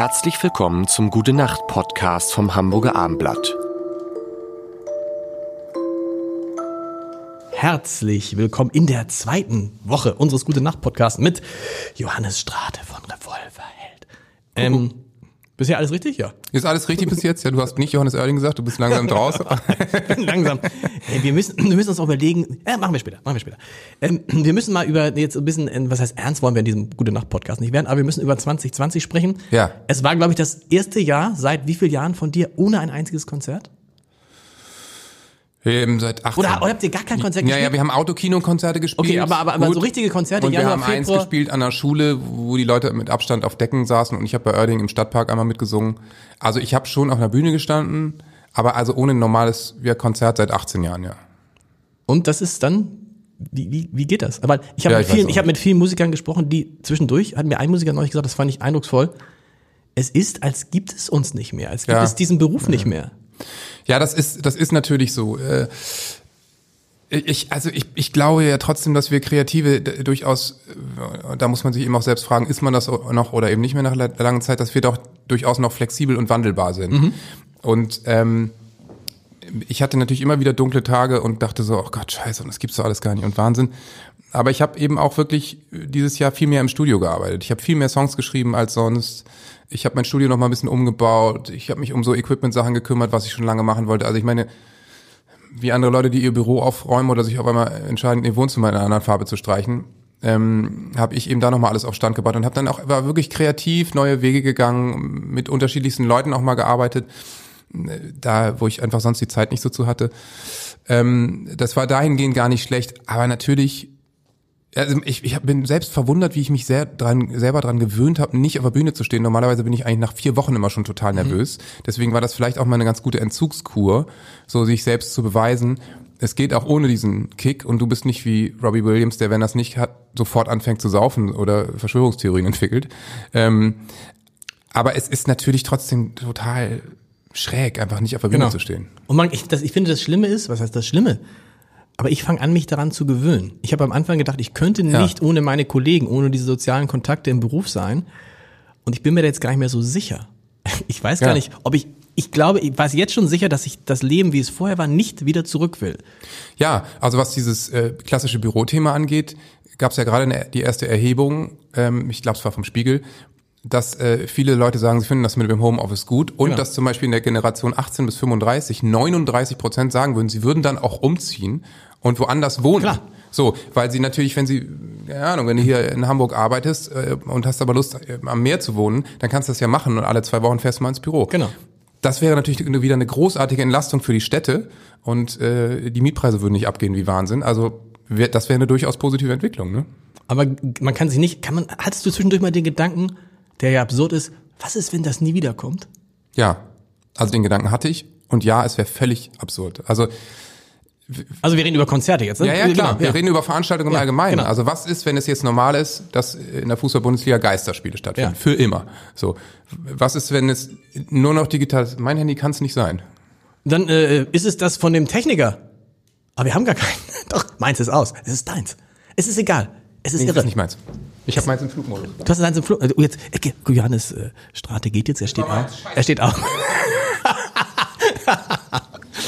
Herzlich willkommen zum Gute Nacht Podcast vom Hamburger Armblatt. Herzlich willkommen in der zweiten Woche unseres Gute Nacht Podcasts mit Johannes Strate von Revolverheld. Ähm, bisher alles richtig? Ja. Ist alles richtig bis jetzt? Ja, du hast nicht Johannes Oerding gesagt, du bist langsam draußen. langsam. Ey, wir müssen, wir müssen uns auch überlegen, äh, machen wir später, machen wir später. Ähm, wir müssen mal über, jetzt ein bisschen, äh, was heißt ernst wollen wir in diesem Gute Nacht Podcast nicht werden, aber wir müssen über 2020 sprechen. Ja. Es war, glaube ich, das erste Jahr seit wie vielen Jahren von dir ohne ein einziges Konzert? Ähm, seit 18. Oder, oder habt ihr gar kein Konzert ja, gespielt? ja, wir haben Autokino-Konzerte gespielt. Okay, aber, aber, aber so richtige Konzerte, Und wir Januar, haben eins Februar. gespielt an der Schule, wo die Leute mit Abstand auf Decken saßen und ich habe bei Oerding im Stadtpark einmal mitgesungen. Also ich habe schon auf einer Bühne gestanden, aber also ohne ein normales ja, Konzert seit 18 Jahren, ja. Und das ist dann, wie, wie, wie geht das? Aber ich habe Ja, mit ich vielen, ich habe mit vielen Musikern gesprochen, die zwischendurch, hat mir ein Musiker neulich gesagt, das fand ich eindrucksvoll. Es ist, als gibt es uns nicht mehr, als gibt Ja. es diesen Beruf nicht mehr. Ja, das ist, das ist natürlich so. Äh, Ich, also ich, ich glaube ja trotzdem, dass wir Kreative durchaus, äh, da muss man sich eben auch selbst fragen, ist man das noch oder eben nicht mehr nach la- langer Zeit, dass wir doch durchaus noch flexibel und wandelbar sind. Und ähm, ich hatte natürlich immer wieder dunkle Tage und dachte so, oh Gott, scheiße, und das gibt's doch alles gar nicht und Wahnsinn. Aber ich habe eben auch wirklich dieses Jahr viel mehr im Studio gearbeitet. Ich habe viel mehr Songs geschrieben als sonst. Ich habe mein Studio noch mal ein bisschen umgebaut. Ich habe mich um so Equipment-Sachen gekümmert, was ich schon lange machen wollte. Also ich meine, wie andere Leute, die ihr Büro aufräumen oder sich auf einmal entscheiden, ihr Wohnzimmer in einer anderen Farbe zu streichen, ähm, habe ich eben da nochmal alles auf Stand gebaut und habe dann auch war wirklich kreativ neue Wege gegangen, mit unterschiedlichsten Leuten auch mal gearbeitet, äh, da wo ich einfach sonst die Zeit nicht so zu hatte. Ähm, das war dahingehend gar nicht schlecht, aber natürlich also ich, ich bin selbst verwundert, wie ich mich sehr dran, selber dran gewöhnt habe, nicht auf der Bühne zu stehen. Normalerweise bin ich eigentlich nach vier Wochen immer schon total nervös. Deswegen war das vielleicht auch mal eine ganz gute Entzugskur, so sich selbst zu beweisen. Es geht auch ohne diesen Kick und du bist nicht wie Robbie Williams, der, wenn das nicht hat, sofort anfängt zu saufen oder Verschwörungstheorien entwickelt. Ähm, aber es ist natürlich trotzdem total schräg, einfach nicht auf der Bühne Genau. zu stehen. Und man, ich, das, ich finde, das Schlimme ist, was heißt das Schlimme? Aber ich fange an, mich daran zu gewöhnen. Ich habe am Anfang gedacht, ich könnte Ja. nicht ohne meine Kollegen, ohne diese sozialen Kontakte im Beruf sein. Und ich bin mir da jetzt gar nicht mehr so sicher. Ich weiß gar Ja. nicht, ob ich, ich glaube, ich weiß jetzt schon sicher, dass ich das Leben, wie es vorher war, nicht wieder zurück will. Ja, also was dieses äh, klassische Bürothema angeht, gab es ja gerade eine, die erste Erhebung, ähm, ich glaube es war vom Spiegel, dass äh, viele Leute sagen, sie finden das mit dem Homeoffice gut und Genau. dass zum Beispiel in der Generation 18 bis 35 39 Prozent sagen würden, sie würden dann auch umziehen und woanders wohnen. Klar. So, weil sie natürlich, wenn sie, keine Ahnung, wenn du hier in Hamburg arbeitest äh, und hast aber Lust, äh, am Meer zu wohnen, dann kannst du das ja machen und alle zwei Wochen fährst du mal ins Büro. Genau. Das wäre natürlich wieder eine großartige Entlastung für die Städte und äh, die Mietpreise würden nicht abgehen wie Wahnsinn. Also wär, das wäre eine durchaus positive Entwicklung. Ne? Aber man kann sich nicht, kann man, hattest du zwischendurch mal den Gedanken, der ja absurd ist, was ist, wenn das nie wiederkommt? Ja, also den Gedanken hatte ich und ja, es wäre völlig absurd. Also Also wir reden über Konzerte jetzt, ne? ja, ja klar, Genau, wir reden über Veranstaltungen im Ja, Allgemeinen. genau. Also was ist, wenn es jetzt normal ist, dass in der Fußball-Bundesliga Geisterspiele stattfinden? Ja. Für immer. So, was ist, wenn es nur noch digital ist? Mein Handy kann es nicht sein. Dann äh, ist es das von dem Techniker. Aber wir haben gar keinen. Doch, meins ist aus. Es ist deins. Es ist egal. Es ist Nee, das irre. ist nicht meins. Ich habe meins im Flugmodus. Du hast deins im Flug. Also jetzt, okay, Johannes äh, Strate geht jetzt, er steht auf. Er steht auf.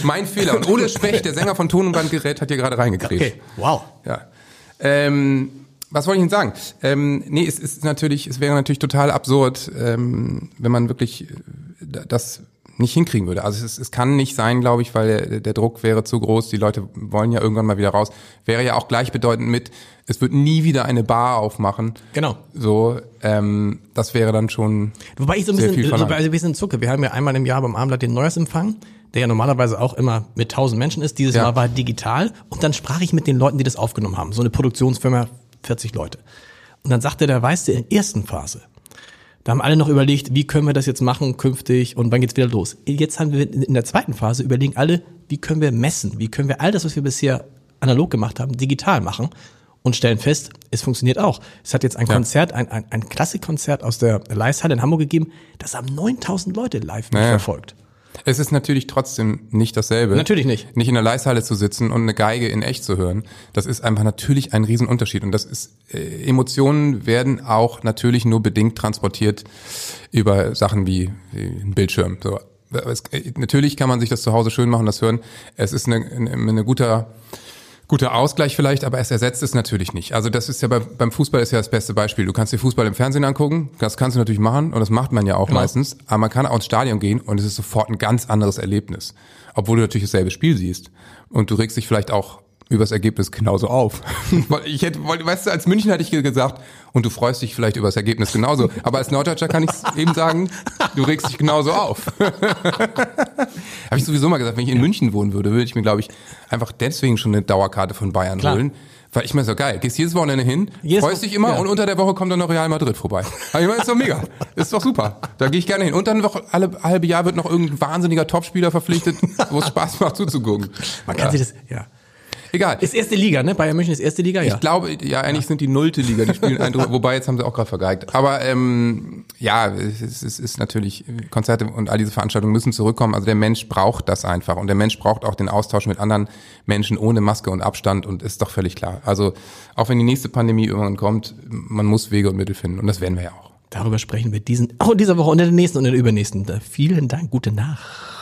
Mein Fehler. Und Ole Specht, der Sänger von Ton und Bandgerät, hat hier gerade reingekriegt. Okay, wow. Ja. Ähm, was wollte ich Ihnen sagen? Ähm, nee, es ist natürlich, es wäre natürlich total absurd, ähm, wenn man wirklich äh, das nicht hinkriegen würde. Also es, es kann nicht sein, glaube ich, weil der, der Druck wäre zu groß. Die Leute wollen ja irgendwann mal wieder raus. Wäre ja auch gleichbedeutend mit, es wird nie wieder eine Bar aufmachen. Genau. So, ähm, das wäre dann schon. Wobei ich so ein bisschen, so verlangt. ein bisschen zucke. Wir haben ja einmal im Jahr beim Abendblatt den Neujahrsempfang, der ja normalerweise auch immer mit tausend Menschen ist. Dieses Ja. Mal war digital. Und dann sprach ich mit den Leuten, die das aufgenommen haben. So eine Produktionsfirma, 40 Leute. Und dann sagte der, weißt du, in der ersten Phase, da haben alle noch überlegt, wie können wir das jetzt machen künftig und wann geht's wieder los. Jetzt haben wir in der zweiten Phase überlegen alle, wie können wir messen, wie können wir all das, was wir bisher analog gemacht haben, digital machen und stellen fest, es funktioniert auch. Es hat jetzt ein Konzert, ein, ein, ein Klassikkonzert aus der Leishalle in Hamburg gegeben, das haben 9000 Leute live Naja. verfolgt. Es ist natürlich trotzdem nicht dasselbe. Natürlich nicht. Nicht in der Leishalle zu sitzen und eine Geige in echt zu hören. Das ist einfach natürlich ein Riesenunterschied. Und das ist, äh, Emotionen werden auch natürlich nur bedingt transportiert über Sachen wie, wie ein Bildschirm. So. Es, äh, natürlich kann man sich das zu Hause schön machen, das hören. Es ist eine, eine, eine guter, guter Ausgleich vielleicht, aber es ersetzt es natürlich nicht. Also das ist ja bei, beim Fußball ist ja das beste Beispiel. Du kannst dir Fußball im Fernsehen angucken, das kannst du natürlich machen und das macht man ja auch Genau. meistens, aber man kann auch ins Stadion gehen und es ist sofort ein ganz anderes Erlebnis. Obwohl du natürlich dasselbe Spiel siehst und du regst dich vielleicht auch über das Ergebnis genauso auf. Weil ich hätte, weißt du, als München hätte ich gesagt, und du freust dich vielleicht über das Ergebnis genauso. Aber als Norddeutscher kann ich eben sagen, du regst dich genauso auf. Habe ich sowieso mal gesagt, wenn ich in München wohnen würde, würde ich mir, glaube ich, einfach deswegen schon eine Dauerkarte von Bayern Klar. holen. Weil ich mir so geil, gehst jedes Wochenende hin, Jedes freust dich immer ja. und unter der Woche kommt dann noch Real Madrid vorbei. Aber ich meine, ist doch mega. Ist doch super. Da gehe ich gerne hin. Und dann noch alle halbe Jahr wird noch irgendein wahnsinniger Topspieler verpflichtet, wo es Spaß macht zuzugucken. Man kann sich das, ja. Egal. Ist erste Liga, ne? Bayern München ist erste Liga, ja. Ich glaube, ja, eigentlich sind die nullte Liga, die spielen ein, wobei jetzt haben sie auch gerade vergeigt. Aber ähm, ja, es ist, es ist natürlich, Konzerte und all diese Veranstaltungen müssen zurückkommen. Also der Mensch braucht das einfach und der Mensch braucht auch den Austausch mit anderen Menschen ohne Maske und Abstand und ist doch völlig klar. Also auch wenn die nächste Pandemie irgendwann kommt, man muss Wege und Mittel finden und das werden wir ja auch. Darüber sprechen wir diesen, auch in dieser Woche und in der nächsten und in der übernächsten. Vielen Dank, gute Nacht.